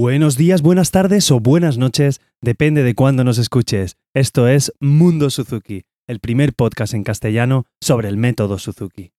Buenos días, buenas tardes o buenas noches, depende de cuándo nos escuches. Esto es Mundo Suzuki, el primer podcast en castellano sobre el método Suzuki.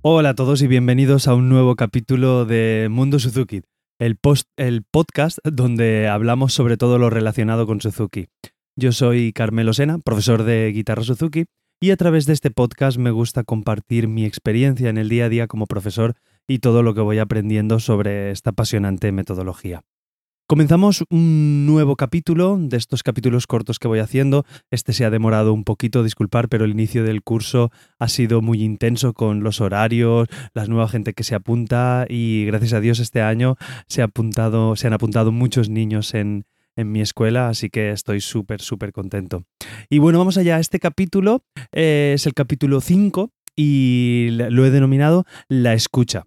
Hola a todos y bienvenidos a un nuevo capítulo de Mundo Suzuki, el, el podcast donde hablamos sobre todo lo relacionado con Suzuki. Yo soy Carmelo Sena, profesor de guitarra Suzuki, y a través de este podcast me gusta compartir mi experiencia en el día a día como profesor y todo lo que voy aprendiendo sobre esta apasionante metodología. Comenzamos un nuevo capítulo de estos capítulos cortos que voy haciendo. Este se ha demorado un poquito, disculpar, pero el inicio del curso ha sido muy intenso con los horarios, la nueva gente que se apunta y gracias a Dios este año se, ha apuntado, se han apuntado muchos niños en, en mi escuela, así que estoy súper, súper contento. Y bueno, vamos allá. Este capítulo eh, es el capítulo 5 y lo he denominado La escucha.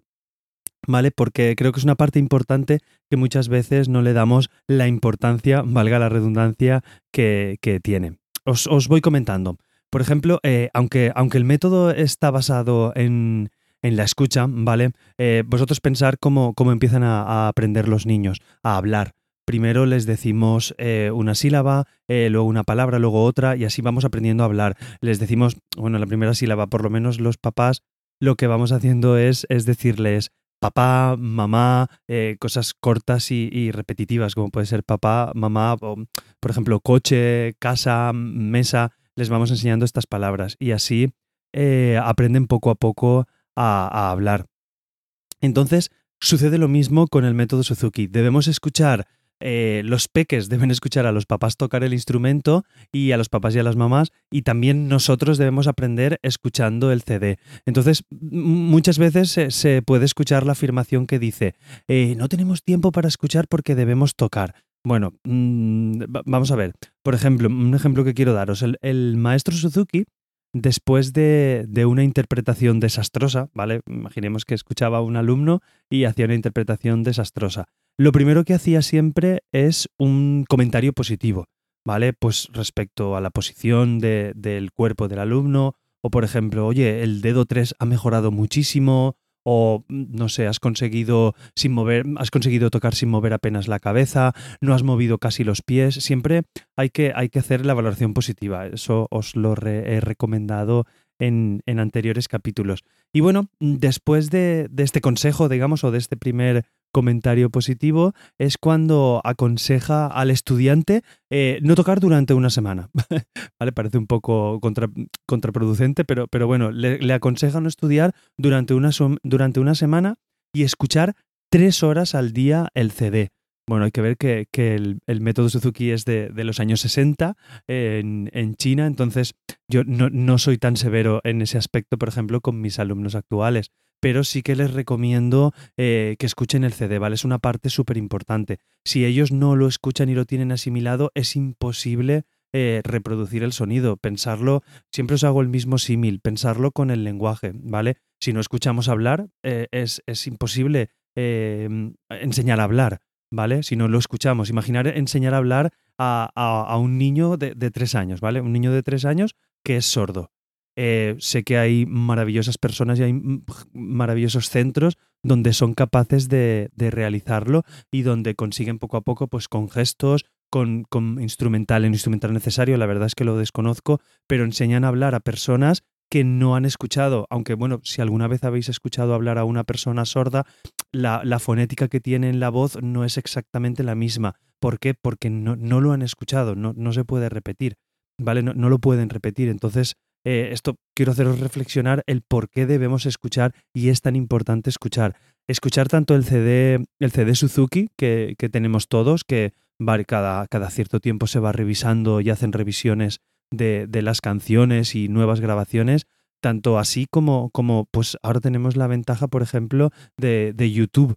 ¿Vale? Porque creo que es una parte importante que muchas veces no le damos la importancia, valga la redundancia, que, tiene. Os, voy comentando. Por ejemplo, eh, aunque, aunque el método está basado en, la escucha, ¿vale? Eh, vosotros pensar cómo, cómo empiezan a, aprender los niños, a hablar primero les decimos eh, una sílaba, eh, luego una palabra, luego otra, y así vamos aprendiendo a hablar. Les decimos, bueno, la primera sílaba, por lo menos los papás, lo que vamos haciendo es, es decirles papá, mamá, eh, cosas cortas y, repetitivas, como puede ser papá, mamá, por ejemplo, coche, casa, mesa, les vamos enseñando estas palabras y así aprenden poco a poco a, a hablar. Entonces, sucede lo mismo con el método Suzuki. Debemos escuchar eh, los peques deben escuchar a los papás tocar el instrumento y a los papás y a las mamás y también nosotros debemos aprender escuchando el CD. Entonces, muchas veces se, puede escuchar la afirmación que dice, eh, no tenemos tiempo para escuchar porque debemos tocar. Bueno, mm, vamos a ver. Por ejemplo, un ejemplo que quiero daros. El, maestro Suzuki, después de, de, una interpretación desastrosa, ¿vale? Imaginemos que escuchaba a un alumno y hacía una interpretación desastrosa lo primero que hacía siempre es un comentario positivo, ¿vale? Pues respecto a la posición del cuerpo del alumno, o por ejemplo, oye, el dedo 3 ha mejorado muchísimo, o no sé, has conseguido sin mover, has conseguido tocar sin mover apenas la cabeza, no has movido casi los pies. Siempre hay que, hay que hacer la valoración positiva. Eso os lo he recomendado en, en, anteriores capítulos. Y bueno, después de, de, este consejo, digamos, o de este primer comentario positivo es cuando aconseja al estudiante eh, no tocar durante una semana. ¿Vale? Parece un poco contraproducente, pero, pero bueno, le, aconseja no estudiar durante una, durante una semana y escuchar tres horas al día el CD. Bueno, hay que ver que, el, método Suzuki es de, los años 60 en, en China, entonces yo no, no, soy tan severo en ese aspecto, por ejemplo, con mis alumnos actuales pero sí que les recomiendo eh, que escuchen el CD, ¿vale? Es una parte súper importante. Si ellos no lo escuchan y lo tienen asimilado, es imposible eh, reproducir el sonido, pensarlo, siempre os hago el mismo símil, pensarlo con el lenguaje, ¿vale? Si no escuchamos hablar, eh, es, es, imposible enseñar a hablar, ¿vale? Si no lo escuchamos, imaginar enseñar a hablar a, un niño de, tres años, ¿vale? Un niño de tres años que es sordo. Eh, sé que hay maravillosas personas y hay maravillosos centros donde son capaces de, realizarlo y donde consiguen poco a poco, pues con gestos, con, con instrumental, en instrumental necesario, la verdad es que lo desconozco, pero enseñan a hablar a personas que no han escuchado, aunque bueno, si alguna vez habéis escuchado hablar a una persona sorda, la, fonética que tiene en la voz no es exactamente la misma. ¿Por qué? Porque no, no lo han escuchado, no, no se puede repetir, ¿vale? No, no, lo pueden repetir. Entonces, eh, esto quiero haceros reflexionar el por qué debemos escuchar y es tan importante escuchar. Escuchar tanto el CD, el CD Suzuki que, tenemos todos, que cada, cada, cierto tiempo se va revisando y hacen revisiones de, las canciones y nuevas grabaciones, tanto así como, como pues ahora tenemos la ventaja, por ejemplo, de, de YouTube.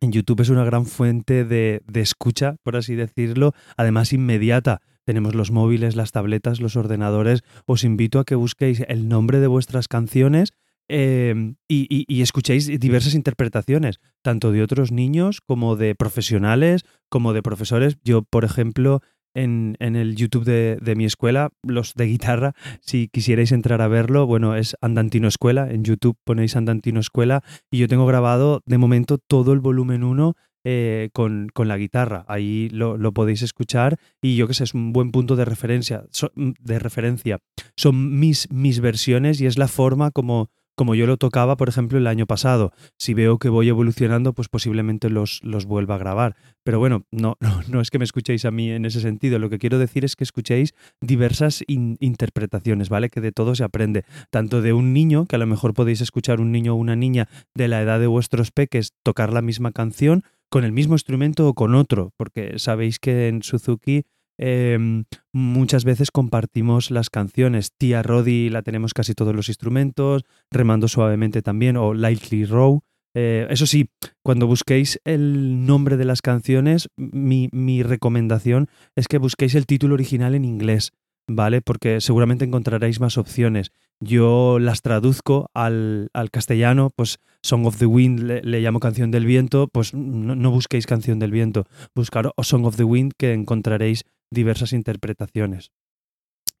En YouTube es una gran fuente de, de escucha, por así decirlo, además inmediata tenemos los móviles, las tabletas, los ordenadores. Os invito a que busquéis el nombre de vuestras canciones em, y, escuchéis diversas interpretaciones, tanto de otros niños como de profesionales, como de profesores. Yo, por ejemplo, en, el YouTube de, mi escuela, los de guitarra, si quisierais entrar a verlo, bueno, es Andantino Escuela, en YouTube ponéis Andantino Escuela y yo tengo grabado de momento todo el volumen 1 eh, con, la guitarra. Ahí lo, podéis escuchar y yo que sé, es un buen punto de referencia. de referencia. Son mis, mis versiones y es la forma como como yo lo tocaba, por ejemplo, el año pasado. Si veo que voy evolucionando, pues posiblemente los, los vuelva a grabar. Pero bueno, no, no, es que me escuchéis a mí en ese sentido. Lo que quiero decir es que escuchéis diversas interpretaciones, ¿vale? Que de todo se aprende. Tanto de un niño, que a lo mejor podéis escuchar un niño o una niña de la edad de vuestros peques tocar la misma canción con el mismo instrumento o con otro, porque sabéis que en Suzuki Em, muchas veces compartimos las canciones. Tía Roddy la tenemos casi todos los instrumentos, Remando Suavemente también, o Lightly Row. Eh, eso sí, cuando busquéis el nombre de las canciones, mi, recomendación es que busquéis el título original en inglés, ¿vale? Porque seguramente encontraréis más opciones. Yo las traduzco al, castellano, pues Song of the Wind le, llamo canción del viento, pues no, no, busquéis canción del viento, buscar Song of the Wind que encontraréis diversas interpretaciones.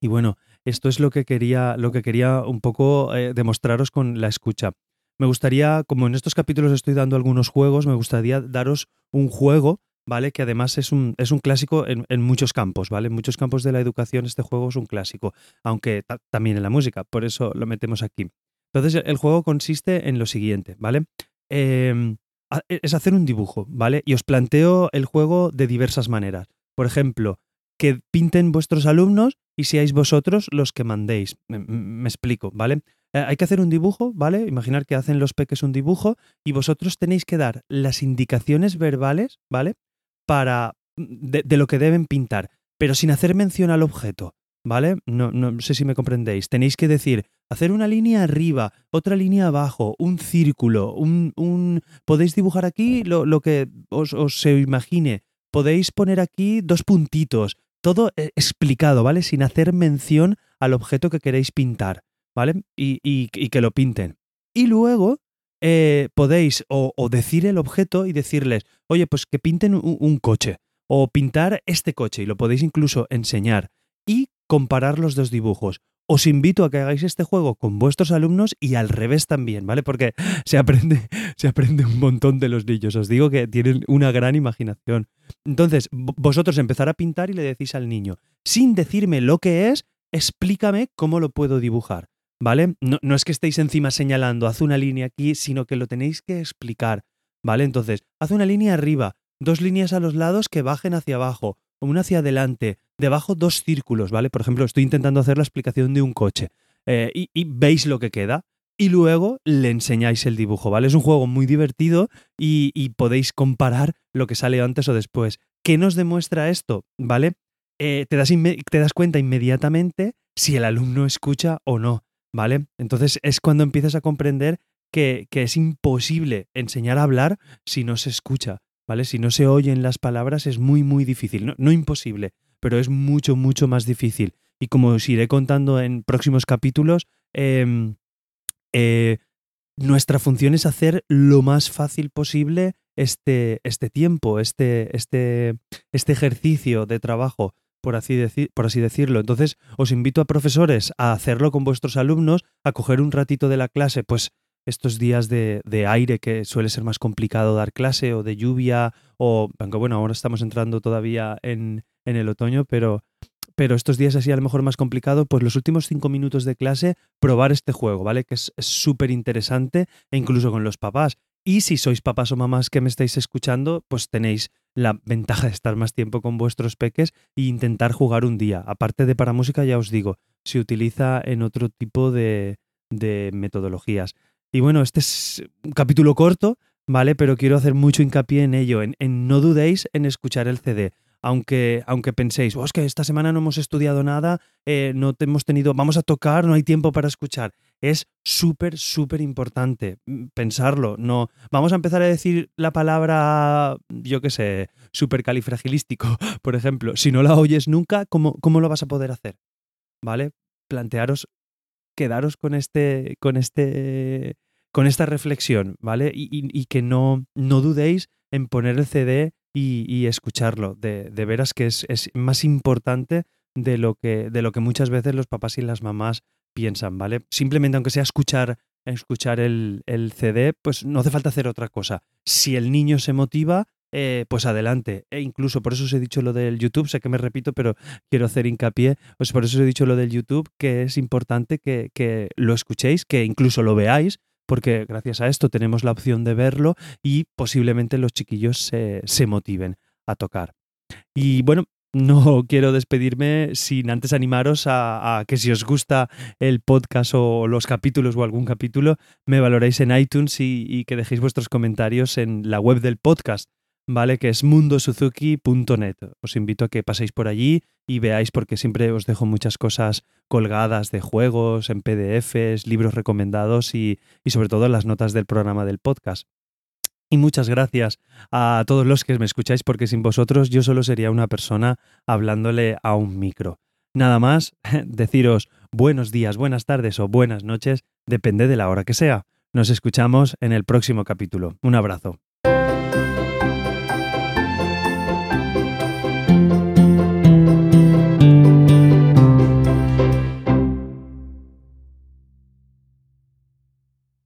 Y bueno, esto es lo que quería, lo que quería un poco eh, demostraros con la escucha. Me gustaría, como en estos capítulos estoy dando algunos juegos, me gustaría daros un juego, ¿vale? Que además es un, es un clásico en, muchos campos, ¿vale? En muchos campos de la educación este juego es un clásico, aunque también en la música, por eso lo metemos aquí. Entonces, el juego consiste en lo siguiente, ¿vale? Em, es hacer un dibujo, ¿vale? Y os planteo el juego de diversas maneras. Por ejemplo, que pinten vuestros alumnos y seáis vosotros los que mandéis. Me, explico, ¿vale? Eh, hay que hacer un dibujo, ¿vale? Imaginar que hacen los peques un dibujo y vosotros tenéis que dar las indicaciones verbales, ¿vale? Para de, lo que deben pintar, pero sin hacer mención al objeto, ¿vale? No, no, sé si me comprendéis. Tenéis que decir, hacer una línea arriba, otra línea abajo, un círculo, un... un... Podéis dibujar aquí lo, lo que os, os se imagine. Podéis poner aquí dos puntitos, todo eh, explicado, ¿vale? Sin hacer mención al objeto que queréis pintar, ¿vale? Y, que lo pinten. Y luego eh, podéis o, decir el objeto y decirles, oye, pues que pinten un, coche o pintar este coche y lo podéis incluso enseñar y comparar los dos dibujos os invito a que hagáis este juego con vuestros alumnos y al revés también, ¿vale? Porque se aprende, se aprende un montón de los niños. Os digo que tienen una gran imaginación. Entonces, vosotros empezar a pintar y le decís al niño, sin decirme lo que es, explícame cómo lo puedo dibujar, ¿vale? No, no es que estéis encima señalando, haz una línea aquí, sino que lo tenéis que explicar, ¿vale? Entonces, haz una línea arriba, dos líneas a los lados que bajen hacia abajo, una hacia adelante, debajo dos círculos, ¿vale? Por ejemplo, estoy intentando hacer la explicación de un coche eh, y, veis lo que queda y luego le enseñáis el dibujo, ¿vale? Es un juego muy divertido y, podéis comparar lo que sale antes o después. ¿Qué nos demuestra esto? ¿Vale? Eh, te, das te das cuenta inmediatamente si el alumno escucha o no, ¿vale? Entonces es cuando empiezas a comprender que, que es imposible enseñar a hablar si no se escucha. ¿vale? Si no se oyen las palabras es muy, muy difícil. No, imposible, pero es mucho, mucho más difícil. Y como os iré contando en próximos capítulos, em, eh, nuestra función es hacer lo más fácil posible este, este tiempo, este, este, este ejercicio de trabajo, por así, decir, por así decirlo. Entonces, os invito a profesores a hacerlo con vuestros alumnos, a coger un ratito de la clase, pues estos días de, aire que suele ser más complicado dar clase o de lluvia o, aunque bueno, ahora estamos entrando todavía en, el otoño, pero, pero estos días así a lo mejor más complicado, pues los últimos cinco minutos de clase probar este juego, ¿vale? Que es súper interesante e incluso con los papás. Y si sois papás o mamás que me estáis escuchando, pues tenéis la ventaja de estar más tiempo con vuestros peques e intentar jugar un día. Aparte de para música, ya os digo, se utiliza en otro tipo de, de metodologías. Y bueno, este es un capítulo corto, ¿vale? Pero quiero hacer mucho hincapié en ello, en, no dudéis en escuchar el CD. Aunque, aunque penséis, oh, que esta semana no hemos estudiado nada, eh, no hemos tenido, vamos a tocar, no hay tiempo para escuchar. Es súper, súper importante mm, pensarlo. No, vamos a empezar a decir la palabra, yo qué sé, califragilístico, por ejemplo. Si no la oyes nunca, ¿cómo, cómo lo vas a poder hacer? ¿Vale? Plantearos quedaros con este, con este, con esta reflexión, ¿vale? Y, que no, no dudéis en poner el CD y, escucharlo. De, de, veras que es, es, más importante de lo, que, de lo que muchas veces los papás y las mamás piensan, ¿vale? Simplemente aunque sea escuchar, escuchar el, CD, pues no hace falta hacer otra cosa. Si el niño se motiva, eh, pues adelante. E incluso por eso os he dicho lo del YouTube, sé que me repito, pero quiero hacer hincapié, pues por eso os he dicho lo del YouTube, que es importante que, lo escuchéis, que incluso lo veáis, porque gracias a esto tenemos la opción de verlo y posiblemente los chiquillos se motiven a tocar. Y bueno, no quiero despedirme sin antes animaros a, que si os gusta el podcast o los capítulos o algún capítulo, me valoréis en iTunes y, que dejéis vuestros comentarios en la web del podcast ¿vale? Que es mundosuzuki.net. Os invito a que paséis por allí y veáis porque siempre os dejo muchas cosas colgadas de juegos, en PDFs, libros recomendados y, y sobre todo las notas del programa del podcast. Y muchas gracias a todos los que me escucháis porque sin vosotros yo solo sería una persona hablándole a un micro. Nada más, deciros buenos días, buenas tardes o buenas noches, depende de la hora que sea. Nos escuchamos en el próximo capítulo. Un abrazo.